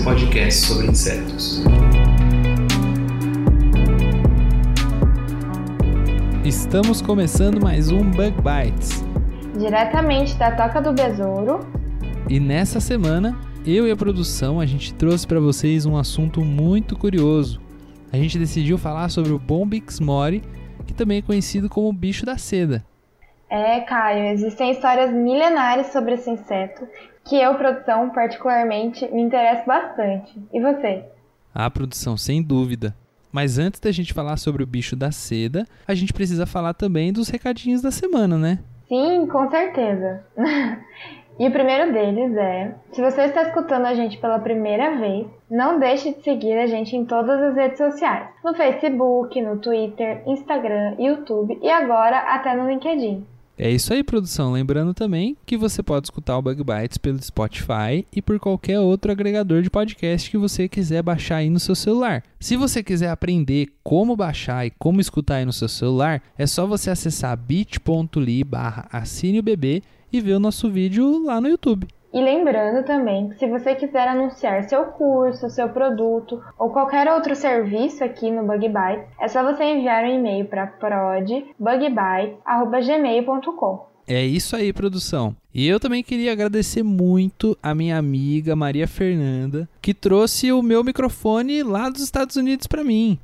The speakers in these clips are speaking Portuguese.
seu podcast sobre insetos. Estamos começando mais um Bug Bites. diretamente da Toca do Besouro. E nessa semana, eu e a produção, a gente trouxe para vocês um assunto muito curioso. A gente decidiu falar sobre o Bombix mori, que também é conhecido como o bicho da seda. É, Caio, existem histórias milenares sobre esse inseto que eu, produção, particularmente, me interesso bastante. E você? A produção, sem dúvida. Mas antes da gente falar sobre o bicho da seda, a gente precisa falar também dos recadinhos da semana, né? Sim, com certeza. e o primeiro deles é: se você está escutando a gente pela primeira vez, não deixe de seguir a gente em todas as redes sociais: no Facebook, no Twitter, Instagram, YouTube e agora até no LinkedIn. É isso aí, produção. Lembrando também que você pode escutar o Bug Bites pelo Spotify e por qualquer outro agregador de podcast que você quiser baixar aí no seu celular. Se você quiser aprender como baixar e como escutar aí no seu celular, é só você acessar bit.ly barra e ver o nosso vídeo lá no YouTube. E lembrando também que se você quiser anunciar seu curso, seu produto ou qualquer outro serviço aqui no Bug é só você enviar um e-mail para prodbugbites@gmail.com. É isso aí, produção. E eu também queria agradecer muito a minha amiga Maria Fernanda, que trouxe o meu microfone lá dos Estados Unidos para mim.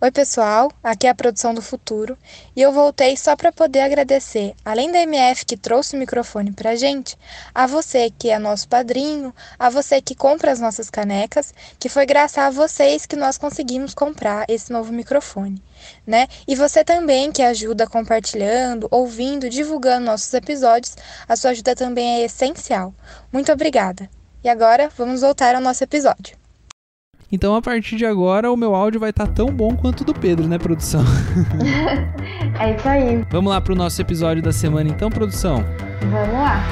Oi, pessoal, aqui é a Produção do Futuro e eu voltei só para poder agradecer, além da MF que trouxe o microfone para gente, a você que é nosso padrinho, a você que compra as nossas canecas, que foi graças a vocês que nós conseguimos comprar esse novo microfone, né? E você também que ajuda compartilhando, ouvindo, divulgando nossos episódios, a sua ajuda também é essencial. Muito obrigada. E agora vamos voltar ao nosso episódio. Então, a partir de agora, o meu áudio vai estar tão bom quanto o do Pedro, né, produção? É isso aí, Vamos lá pro nosso episódio da semana, então, produção? vamos lá.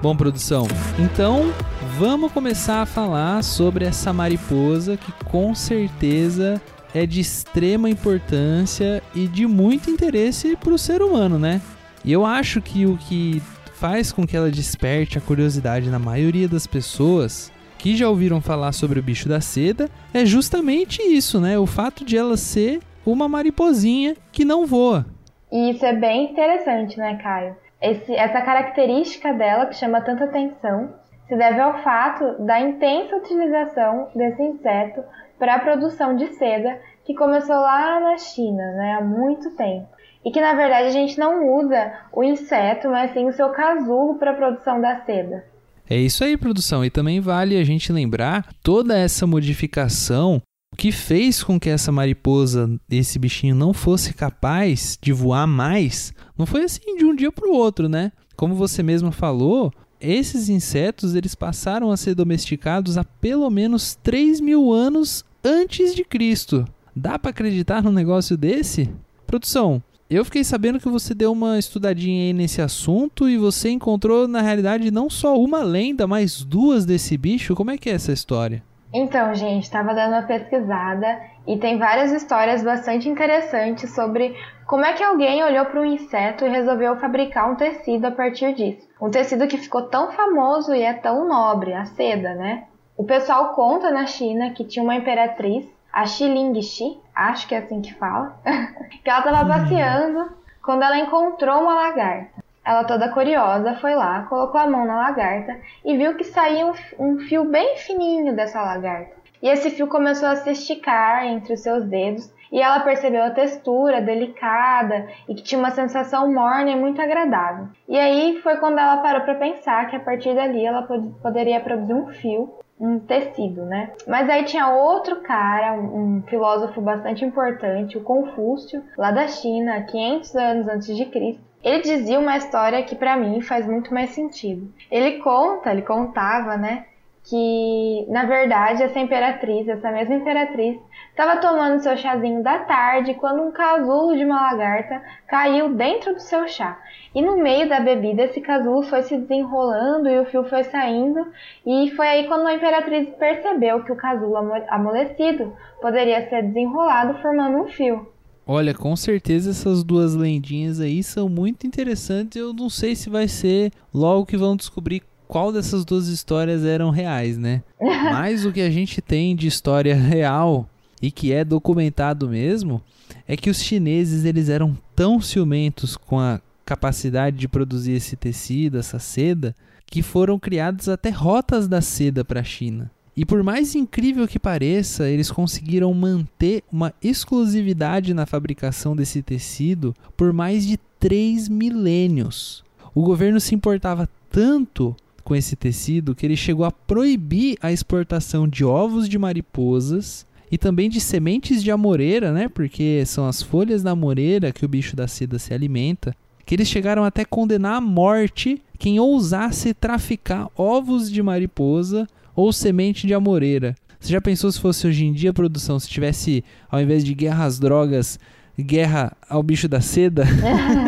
Bom, produção, então vamos começar a falar sobre essa mariposa que com certeza é de extrema importância e de muito interesse para o ser humano, né? E eu acho que o que faz com que ela desperte a curiosidade na maioria das pessoas que já ouviram falar sobre o bicho da seda é justamente isso, né? O fato de ela ser uma mariposinha que não voa. E isso é bem interessante, né, Caio? Esse- essa característica dela que chama tanta atenção se deve ao fato da intensa utilização desse inseto para a produção de seda que começou lá na China, né, há muito tempo. E que na verdade a gente não usa o inseto, mas sim o seu casulo para a produção da seda. É isso aí, produção. E também vale a gente lembrar toda essa modificação que fez com que essa mariposa, esse bichinho, não fosse capaz de voar mais. Não foi assim de um dia para o outro, né? Como você mesma falou, esses insetos eles passaram a ser domesticados há pelo menos 3 mil anos antes de Cristo. Dá para acreditar num negócio desse? Produção, eu fiquei sabendo que você deu uma estudadinha aí nesse assunto e você encontrou, na realidade, não só uma lenda, mas duas desse bicho. Como é que é essa história? Então, gente, estava dando uma pesquisada e tem várias histórias bastante interessantes sobre como é que alguém olhou para um inseto e resolveu fabricar um tecido a partir disso. Um tecido que ficou tão famoso e é tão nobre, a seda, né? O pessoal conta na China que tinha uma imperatriz, a Xilingxi, acho que é assim que fala, que ela estava passeando quando ela encontrou uma lagarta. Ela toda curiosa foi lá, colocou a mão na lagarta e viu que saía um, um fio bem fininho dessa lagarta. E esse fio começou a se esticar entre os seus dedos e ela percebeu a textura delicada e que tinha uma sensação morna e muito agradável. E aí foi quando ela parou para pensar que a partir dali ela pod poderia produzir um fio, um tecido, né? Mas aí tinha outro cara, um filósofo bastante importante, o Confúcio, lá da China, 500 anos antes de Cristo. Ele dizia uma história que para mim faz muito mais sentido. Ele conta, ele contava, né, que na verdade essa imperatriz, essa mesma imperatriz, estava tomando seu chazinho da tarde quando um casulo de uma lagarta caiu dentro do seu chá. E no meio da bebida esse casulo foi se desenrolando e o fio foi saindo, e foi aí quando a imperatriz percebeu que o casulo amolecido poderia ser desenrolado formando um fio. Olha, com certeza essas duas lendinhas aí são muito interessantes. Eu não sei se vai ser logo que vão descobrir qual dessas duas histórias eram reais, né? Mas o que a gente tem de história real e que é documentado mesmo é que os chineses eles eram tão ciumentos com a capacidade de produzir esse tecido, essa seda, que foram criadas até rotas da seda para a China. E por mais incrível que pareça, eles conseguiram manter uma exclusividade na fabricação desse tecido por mais de três milênios. O governo se importava tanto com esse tecido que ele chegou a proibir a exportação de ovos de mariposas e também de sementes de amoreira, né? Porque são as folhas da amoreira que o bicho da seda se alimenta. Que eles chegaram até condenar à morte quem ousasse traficar ovos de mariposa ou semente de amoreira. Você já pensou se fosse hoje em dia produção, se tivesse, ao invés de guerra às drogas, guerra ao bicho da seda?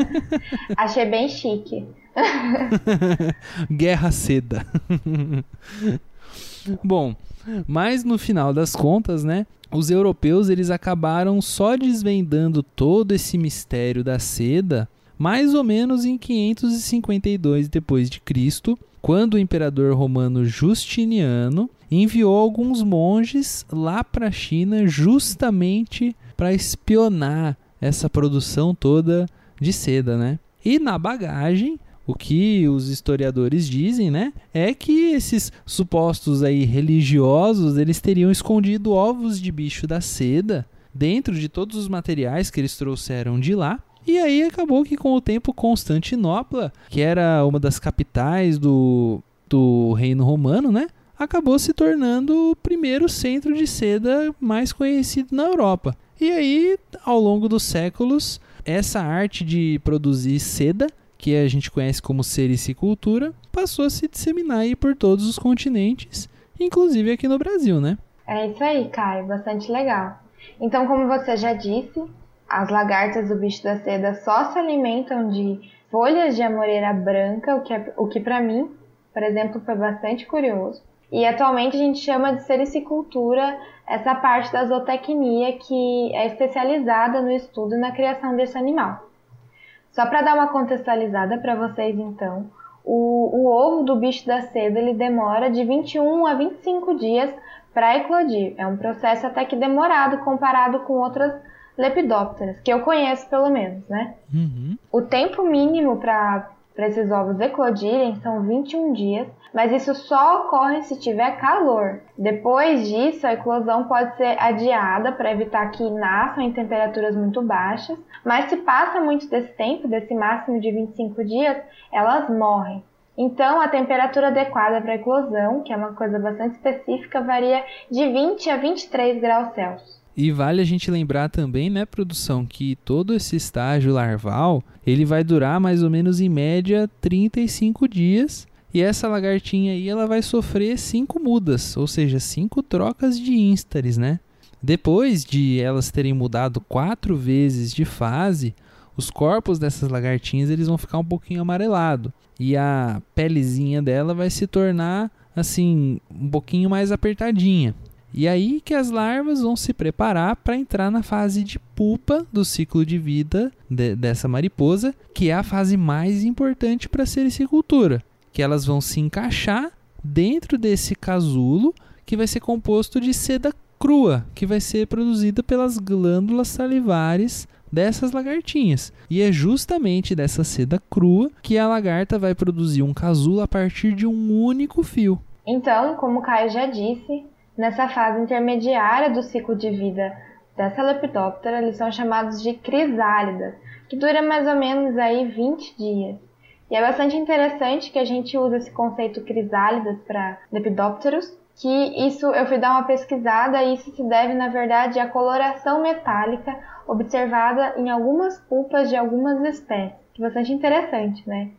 Achei bem chique. Guerra Seda. Bom, mas no final das contas, né? Os europeus eles acabaram só desvendando todo esse mistério da seda mais ou menos em 552 depois de Cristo, quando o imperador romano Justiniano enviou alguns monges lá para a China justamente para espionar essa produção toda de seda, né? E na bagagem o que os historiadores dizem, né, é que esses supostos aí religiosos, eles teriam escondido ovos de bicho da seda dentro de todos os materiais que eles trouxeram de lá. E aí acabou que com o tempo Constantinopla, que era uma das capitais do, do reino romano, né, acabou se tornando o primeiro centro de seda mais conhecido na Europa. E aí, ao longo dos séculos, essa arte de produzir seda que a gente conhece como sericicultura, passou a se disseminar aí por todos os continentes, inclusive aqui no Brasil, né? É isso aí, Caio, bastante legal. Então, como você já disse, as lagartas do bicho da seda só se alimentam de folhas de amoreira branca, o que, é, o que para mim, por exemplo, foi bastante curioso. E atualmente a gente chama de sericicultura essa parte da zootecnia que é especializada no estudo e na criação desse animal. Só para dar uma contextualizada para vocês, então, o, o, ovo do bicho da seda ele demora de 21 a 25 dias para eclodir. É um processo até que demorado comparado com outras lepidópteras, que eu conheço pelo menos, né? Uhum. O tempo mínimo para esses ovos eclodirem são 21 dias mas isso só ocorre se tiver calor. Depois disso, a eclosão pode ser adiada para evitar que nasçam em temperaturas muito baixas, mas se passa muito desse tempo, desse máximo de 25 dias, elas morrem. Então, a temperatura adequada para a eclosão, que é uma coisa bastante específica, varia de 20 a 23 graus Celsius. E vale a gente lembrar também, né, produção, que todo esse estágio larval, ele vai durar mais ou menos em média 35 dias e essa lagartinha aí, ela vai sofrer cinco mudas, ou seja, cinco trocas de instares, né? Depois de elas terem mudado quatro vezes de fase, os corpos dessas lagartinhas eles vão ficar um pouquinho amarelado e a pelezinha dela vai se tornar assim um pouquinho mais apertadinha. E aí que as larvas vão se preparar para entrar na fase de pupa do ciclo de vida de, dessa mariposa, que é a fase mais importante para a sericicultura que elas vão se encaixar dentro desse casulo que vai ser composto de seda crua, que vai ser produzida pelas glândulas salivares dessas lagartinhas. E é justamente dessa seda crua que a lagarta vai produzir um casulo a partir de um único fio. Então, como o Caio já disse, nessa fase intermediária do ciclo de vida dessa lepidóptera eles são chamados de crisálidas, que dura mais ou menos aí 20 dias. E é bastante interessante que a gente usa esse conceito crisálidas para lepidópteros, que isso eu fui dar uma pesquisada e isso se deve na verdade à coloração metálica observada em algumas pulpas de algumas espécies. É bastante interessante, né?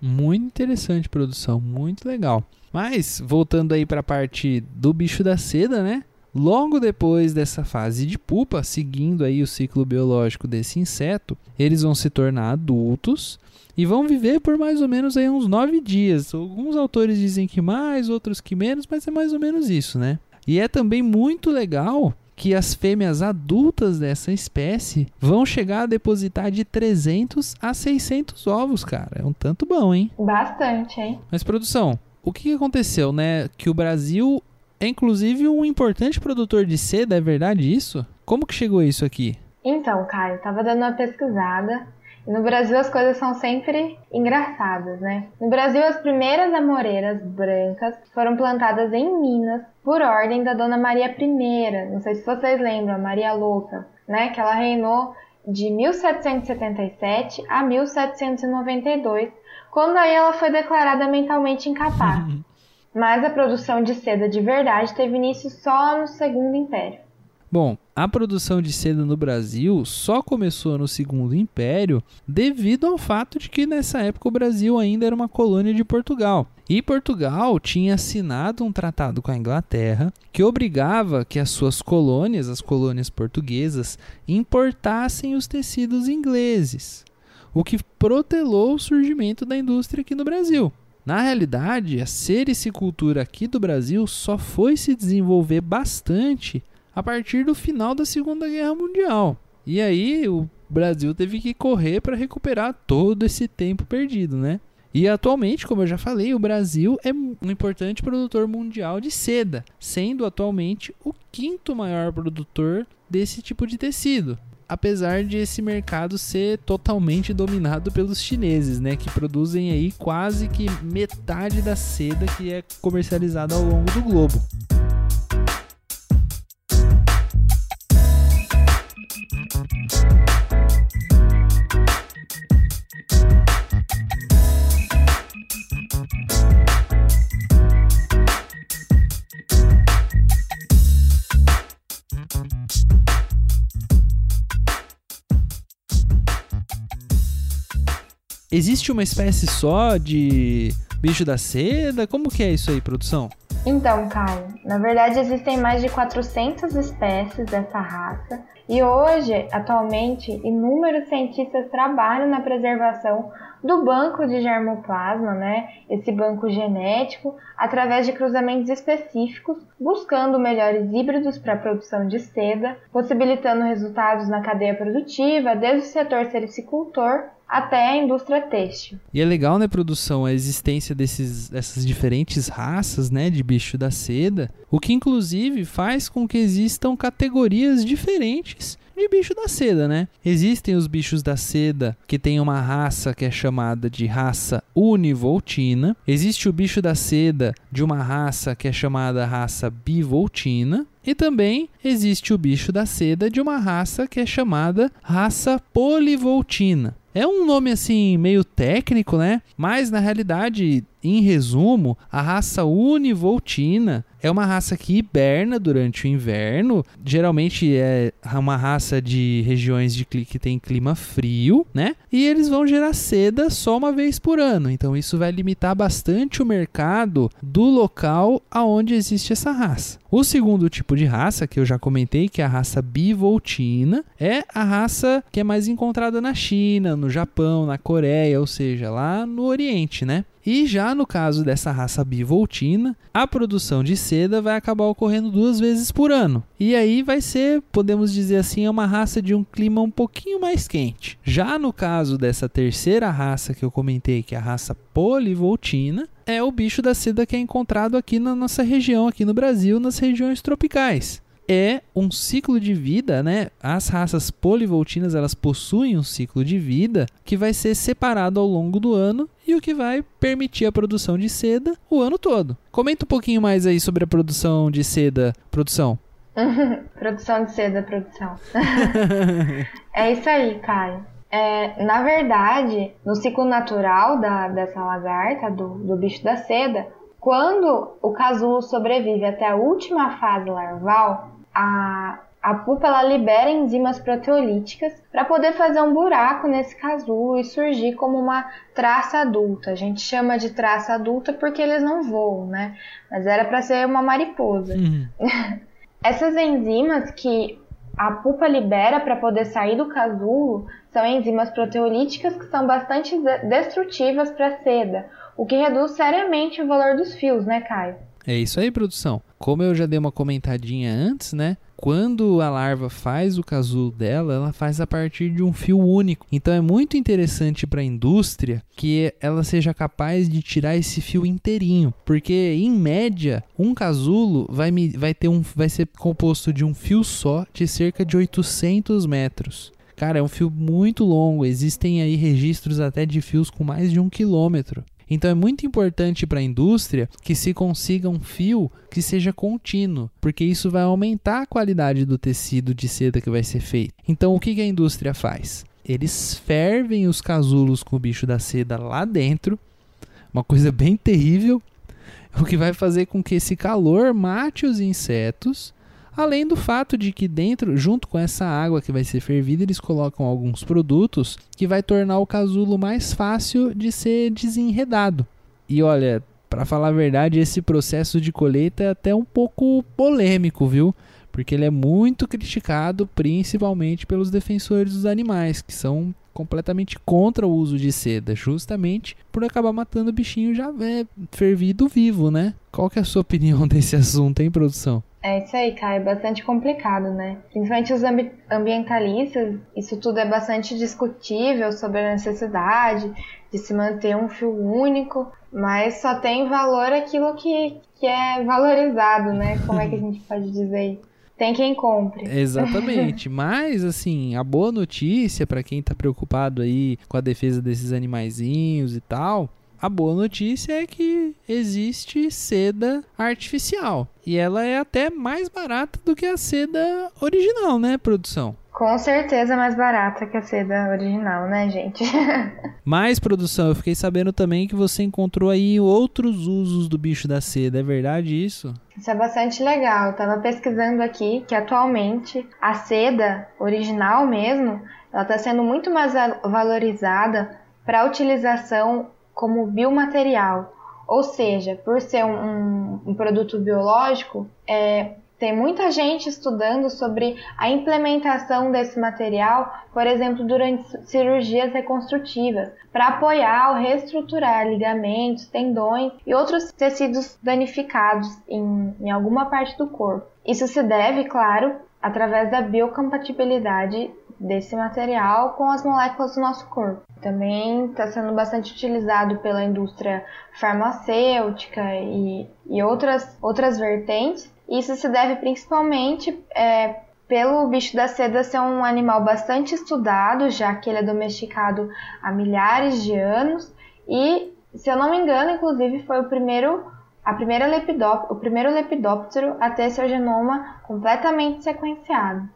Muito interessante produção, muito legal. Mas voltando aí para a parte do bicho da seda, né? Logo depois dessa fase de pupa, seguindo aí o ciclo biológico desse inseto, eles vão se tornar adultos e vão viver por mais ou menos aí uns nove dias. Alguns autores dizem que mais, outros que menos, mas é mais ou menos isso, né? E é também muito legal que as fêmeas adultas dessa espécie vão chegar a depositar de 300 a 600 ovos, cara. É um tanto bom, hein? Bastante, hein? Mas produção, o que aconteceu, né? Que o Brasil é inclusive um importante produtor de seda, é verdade isso? Como que chegou isso aqui? Então, Caio, tava dando uma pesquisada no Brasil as coisas são sempre engraçadas, né? No Brasil as primeiras amoreiras brancas foram plantadas em Minas por ordem da Dona Maria I, não sei se vocês lembram, a Maria Louca, né? Que ela reinou de 1777 a 1792, quando aí ela foi declarada mentalmente incapaz. mas a produção de seda de verdade teve início só no Segundo Império. Bom, a produção de seda no Brasil só começou no Segundo Império devido ao fato de que nessa época o Brasil ainda era uma colônia de Portugal. E Portugal tinha assinado um tratado com a Inglaterra que obrigava que as suas colônias, as colônias portuguesas, importassem os tecidos ingleses, o que protelou o surgimento da indústria aqui no Brasil. Na realidade, a sericicultura aqui do Brasil só foi se desenvolver bastante a partir do final da Segunda Guerra Mundial. E aí o Brasil teve que correr para recuperar todo esse tempo perdido, né? E atualmente, como eu já falei, o Brasil é um importante produtor mundial de seda, sendo atualmente o quinto maior produtor desse tipo de tecido apesar de esse mercado ser totalmente dominado pelos chineses, né, que produzem aí quase que metade da seda que é comercializada ao longo do globo. Existe uma espécie só de bicho da seda? Como que é isso aí, produção? Então, Caio, na verdade existem mais de 400 espécies dessa raça e hoje, atualmente, inúmeros cientistas trabalham na preservação do banco de germoplasma, né? Esse banco genético, através de cruzamentos específicos, buscando melhores híbridos para a produção de seda, possibilitando resultados na cadeia produtiva, desde o setor sericicultor até a indústria têxtil. E é legal, né, produção, a existência desses, dessas diferentes raças, né, de bicho da seda, o que inclusive faz com que existam categorias diferentes de bicho da seda, né? Existem os bichos da seda que tem uma raça que é chamada de raça univoltina. Existe o bicho da seda de uma raça que é chamada raça bivoltina. E também existe o bicho da seda de uma raça que é chamada raça polivoltina. É um nome assim meio técnico, né? Mas na realidade, em resumo, a raça univoltina é uma raça que hiberna durante o inverno. Geralmente é uma raça de regiões de que tem clima frio, né? E eles vão gerar seda só uma vez por ano. Então isso vai limitar bastante o mercado do local aonde existe essa raça. O segundo tipo de raça que eu já comentei, que é a raça bivoltina, é a raça que é mais encontrada na China, no Japão, na Coreia, ou seja, lá no Oriente, né? E já no caso dessa raça bivoltina, a produção de seda vai acabar ocorrendo duas vezes por ano. E aí vai ser, podemos dizer assim, é uma raça de um clima um pouquinho mais quente. Já no caso dessa terceira raça que eu comentei, que é a raça polivoltina, é o bicho da seda que é encontrado aqui na nossa região, aqui no Brasil, nas regiões tropicais é um ciclo de vida, né? As raças polivoltinas, elas possuem um ciclo de vida que vai ser separado ao longo do ano e o que vai permitir a produção de seda o ano todo. Comenta um pouquinho mais aí sobre a produção de seda, produção. produção de seda, produção. é isso aí, Caio. É, na verdade, no ciclo natural da, dessa lagarta, do, do bicho da seda, quando o casulo sobrevive até a última fase larval, a, a pupa ela libera enzimas proteolíticas para poder fazer um buraco nesse casulo e surgir como uma traça adulta. A gente chama de traça adulta porque eles não voam, né? Mas era para ser uma mariposa. Uhum. Essas enzimas que a pupa libera para poder sair do casulo são enzimas proteolíticas que são bastante destrutivas para a seda, o que reduz seriamente o valor dos fios, né, Caio? É isso aí, produção. Como eu já dei uma comentadinha antes, né? Quando a larva faz o casulo dela, ela faz a partir de um fio único. Então é muito interessante para a indústria que ela seja capaz de tirar esse fio inteirinho, porque em média um casulo vai, vai ter um vai ser composto de um fio só de cerca de 800 metros. Cara, é um fio muito longo. Existem aí registros até de fios com mais de um quilômetro. Então é muito importante para a indústria que se consiga um fio que seja contínuo, porque isso vai aumentar a qualidade do tecido de seda que vai ser feito. Então o que, que a indústria faz? Eles fervem os casulos com o bicho da seda lá dentro, uma coisa bem terrível, o que vai fazer com que esse calor mate os insetos Além do fato de que dentro, junto com essa água que vai ser fervida, eles colocam alguns produtos que vai tornar o casulo mais fácil de ser desenredado. E olha, para falar a verdade, esse processo de colheita é até um pouco polêmico, viu? Porque ele é muito criticado, principalmente pelos defensores dos animais, que são completamente contra o uso de seda, justamente por acabar matando o bichinho já é, fervido vivo, né? Qual que é a sua opinião desse assunto, hein, produção? É isso aí, Caio, é bastante complicado, né? Principalmente os ambi ambientalistas, isso tudo é bastante discutível sobre a necessidade de se manter um fio único, mas só tem valor aquilo que, que é valorizado, né? Como é que a gente pode dizer Tem quem compre. Exatamente. Mas, assim, a boa notícia para quem tá preocupado aí com a defesa desses animaizinhos e tal, a boa notícia é que existe seda artificial. E ela é até mais barata do que a seda original, né, produção? Com certeza mais barata que a seda original, né, gente? Mais produção, eu fiquei sabendo também que você encontrou aí outros usos do bicho da seda, é verdade isso? Isso é bastante legal. Eu tava pesquisando aqui que atualmente a seda original mesmo, ela está sendo muito mais valorizada para utilização como biomaterial, ou seja, por ser um, um, um produto biológico, é, tem muita gente estudando sobre a implementação desse material, por exemplo, durante cirurgias reconstrutivas, para apoiar ou reestruturar ligamentos, tendões e outros tecidos danificados em, em alguma parte do corpo. Isso se deve, claro, através da biocompatibilidade desse material com as moléculas do nosso corpo. Também está sendo bastante utilizado pela indústria farmacêutica e, e outras, outras vertentes. Isso se deve principalmente é, pelo bicho da seda ser um animal bastante estudado, já que ele é domesticado há milhares de anos e, se eu não me engano, inclusive foi o primeiro a primeira lepidóptero, o primeiro lepidóptero a ter seu genoma completamente sequenciado.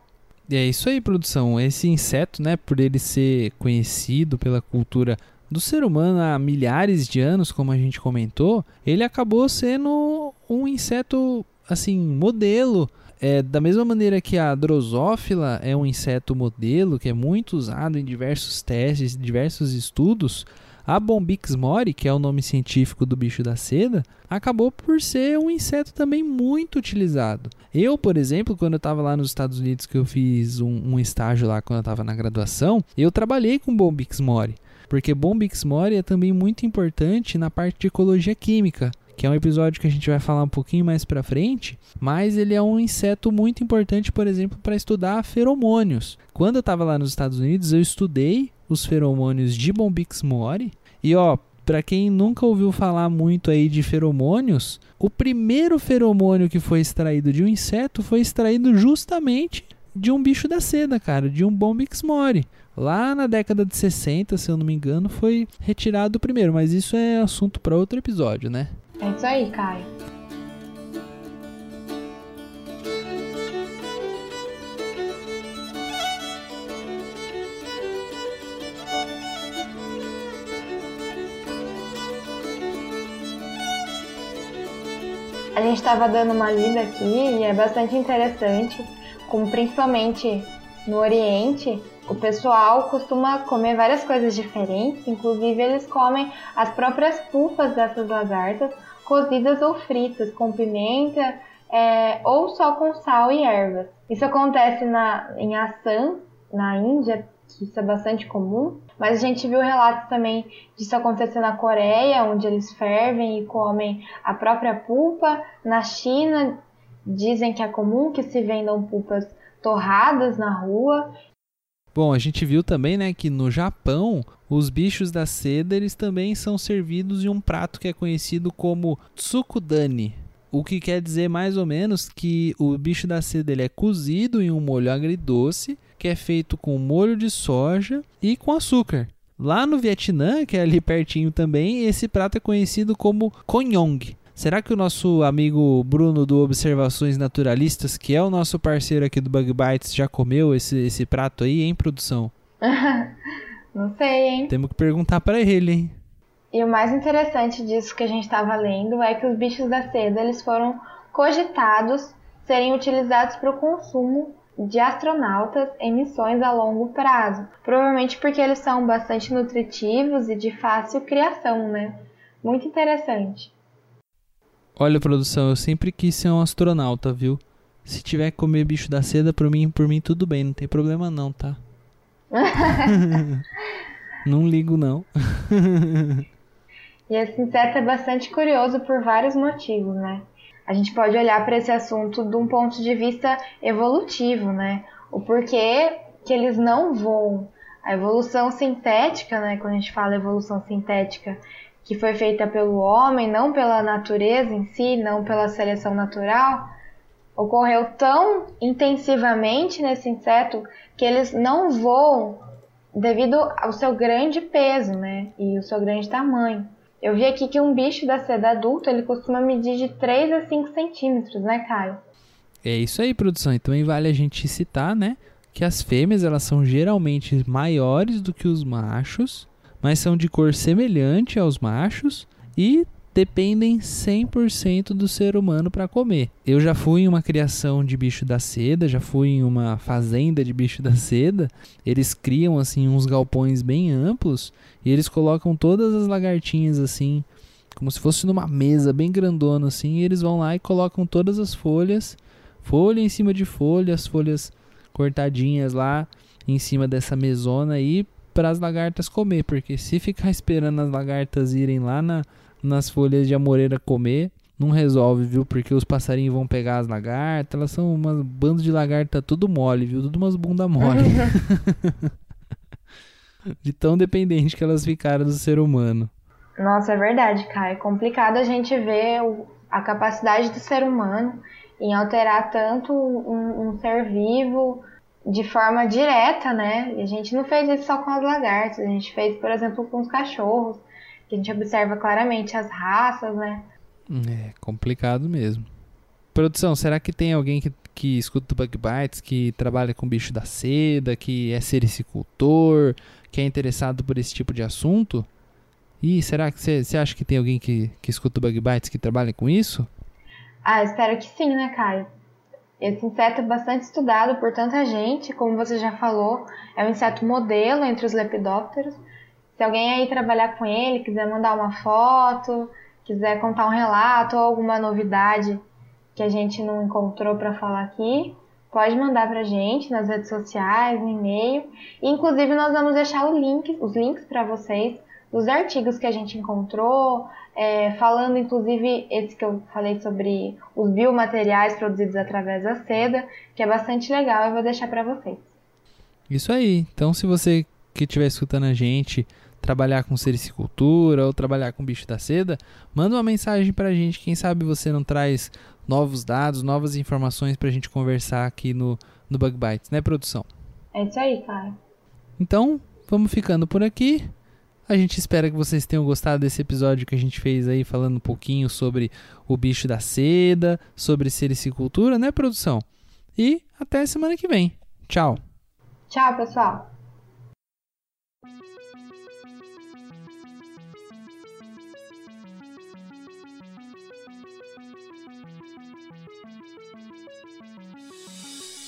É isso aí, produção. Esse inseto, né, por ele ser conhecido pela cultura do ser humano há milhares de anos, como a gente comentou, ele acabou sendo um inseto assim, modelo. É, da mesma maneira que a drosófila é um inseto modelo que é muito usado em diversos testes, diversos estudos, a Bombix mori, que é o nome científico do bicho da seda, acabou por ser um inseto também muito utilizado. Eu, por exemplo, quando eu estava lá nos Estados Unidos, que eu fiz um, um estágio lá quando eu estava na graduação, eu trabalhei com Bombix mori, porque Bombix mori é também muito importante na parte de ecologia química que é um episódio que a gente vai falar um pouquinho mais para frente, mas ele é um inseto muito importante, por exemplo, para estudar feromônios. Quando eu estava lá nos Estados Unidos, eu estudei os feromônios de Bombix mori. E ó, para quem nunca ouviu falar muito aí de feromônios, o primeiro feromônio que foi extraído de um inseto foi extraído justamente de um bicho da seda, cara, de um Bombix mori. Lá na década de 60, se eu não me engano, foi retirado o primeiro, mas isso é assunto para outro episódio, né? É isso aí, Caio. A gente estava dando uma lida aqui e é bastante interessante, como principalmente no Oriente, o pessoal costuma comer várias coisas diferentes, inclusive eles comem as próprias pulpas dessas lagartas cozidas ou fritas, com pimenta é, ou só com sal e ervas. Isso acontece na, em Assam, na Índia, que isso é bastante comum, mas a gente viu relatos também disso acontecer na Coreia, onde eles fervem e comem a própria pulpa. Na China, dizem que é comum que se vendam pulpas torradas na rua. Bom, a gente viu também, né, que no Japão os bichos da seda eles também são servidos em um prato que é conhecido como tsukudani. O que quer dizer mais ou menos que o bicho da seda ele é cozido em um molho agridoce, que é feito com molho de soja e com açúcar. Lá no Vietnã, que é ali pertinho também, esse prato é conhecido como konhong. Será que o nosso amigo Bruno do Observações Naturalistas, que é o nosso parceiro aqui do Bug Bites, já comeu esse, esse prato aí em produção? Não sei, hein? Temos que perguntar para ele, hein? E o mais interessante disso que a gente estava lendo é que os bichos da seda eles foram cogitados serem utilizados para o consumo de astronautas em missões a longo prazo. Provavelmente porque eles são bastante nutritivos e de fácil criação, né? Muito interessante. Olha, produção, eu sempre quis ser um astronauta, viu? Se tiver que comer bicho da seda, por mim, por mim tudo bem, não tem problema não, tá? não ligo não. e esse inseto é bastante curioso por vários motivos, né? A gente pode olhar para esse assunto de um ponto de vista evolutivo, né? O porquê que eles não voam. A evolução sintética, né? Quando a gente fala evolução sintética, que foi feita pelo homem, não pela natureza em si, não pela seleção natural, ocorreu tão intensivamente nesse inseto que eles não voam devido ao seu grande peso, né, e o seu grande tamanho. Eu vi aqui que um bicho da seda adulta ele costuma medir de 3 a 5 centímetros, né, Caio? É isso aí, produção. Então vale a gente citar, né, que as fêmeas elas são geralmente maiores do que os machos mas são de cor semelhante aos machos e dependem 100% do ser humano para comer. Eu já fui em uma criação de bicho da seda, já fui em uma fazenda de bicho da seda. Eles criam assim uns galpões bem amplos e eles colocam todas as lagartinhas assim, como se fosse numa mesa bem grandona assim, e eles vão lá e colocam todas as folhas, folha em cima de folha, as folhas cortadinhas lá em cima dessa mesona aí para as lagartas comer, porque se ficar esperando as lagartas irem lá na, nas folhas de amoreira comer, não resolve, viu? Porque os passarinhos vão pegar as lagartas, elas são umas bandas de lagarta tudo mole, viu? Tudo umas bunda mole. de tão dependente que elas ficaram do ser humano. Nossa, é verdade, cara. É complicado a gente ver a capacidade do ser humano em alterar tanto um, um ser vivo de forma direta, né? E a gente não fez isso só com as lagartas, a gente fez, por exemplo, com os cachorros, que a gente observa claramente as raças, né? É complicado mesmo. Produção, será que tem alguém que, que escuta o Bug Bites, que trabalha com bicho da seda, que é sericicultor, que é interessado por esse tipo de assunto? E será que você acha que tem alguém que, que escuta o Bug Bites que trabalha com isso? Ah, espero que sim, né, Caio? Esse inseto é bastante estudado por tanta gente, como você já falou, é um inseto modelo entre os lepidópteros. Se alguém aí trabalhar com ele, quiser mandar uma foto, quiser contar um relato ou alguma novidade que a gente não encontrou para falar aqui, pode mandar para a gente nas redes sociais, no e-mail. inclusive nós vamos deixar link, os links para vocês dos artigos que a gente encontrou, é, falando inclusive esse que eu falei sobre os biomateriais produzidos através da seda, que é bastante legal, eu vou deixar para vocês. Isso aí. Então, se você que estiver escutando a gente trabalhar com sericicultura ou trabalhar com bicho da seda, manda uma mensagem para a gente. Quem sabe você não traz novos dados, novas informações para a gente conversar aqui no, no Bug Bites, né, produção? É isso aí, cara. Então, vamos ficando por aqui. A gente espera que vocês tenham gostado desse episódio que a gente fez aí falando um pouquinho sobre o bicho da seda, sobre sericicultura, né, produção? E até semana que vem. Tchau. Tchau, pessoal.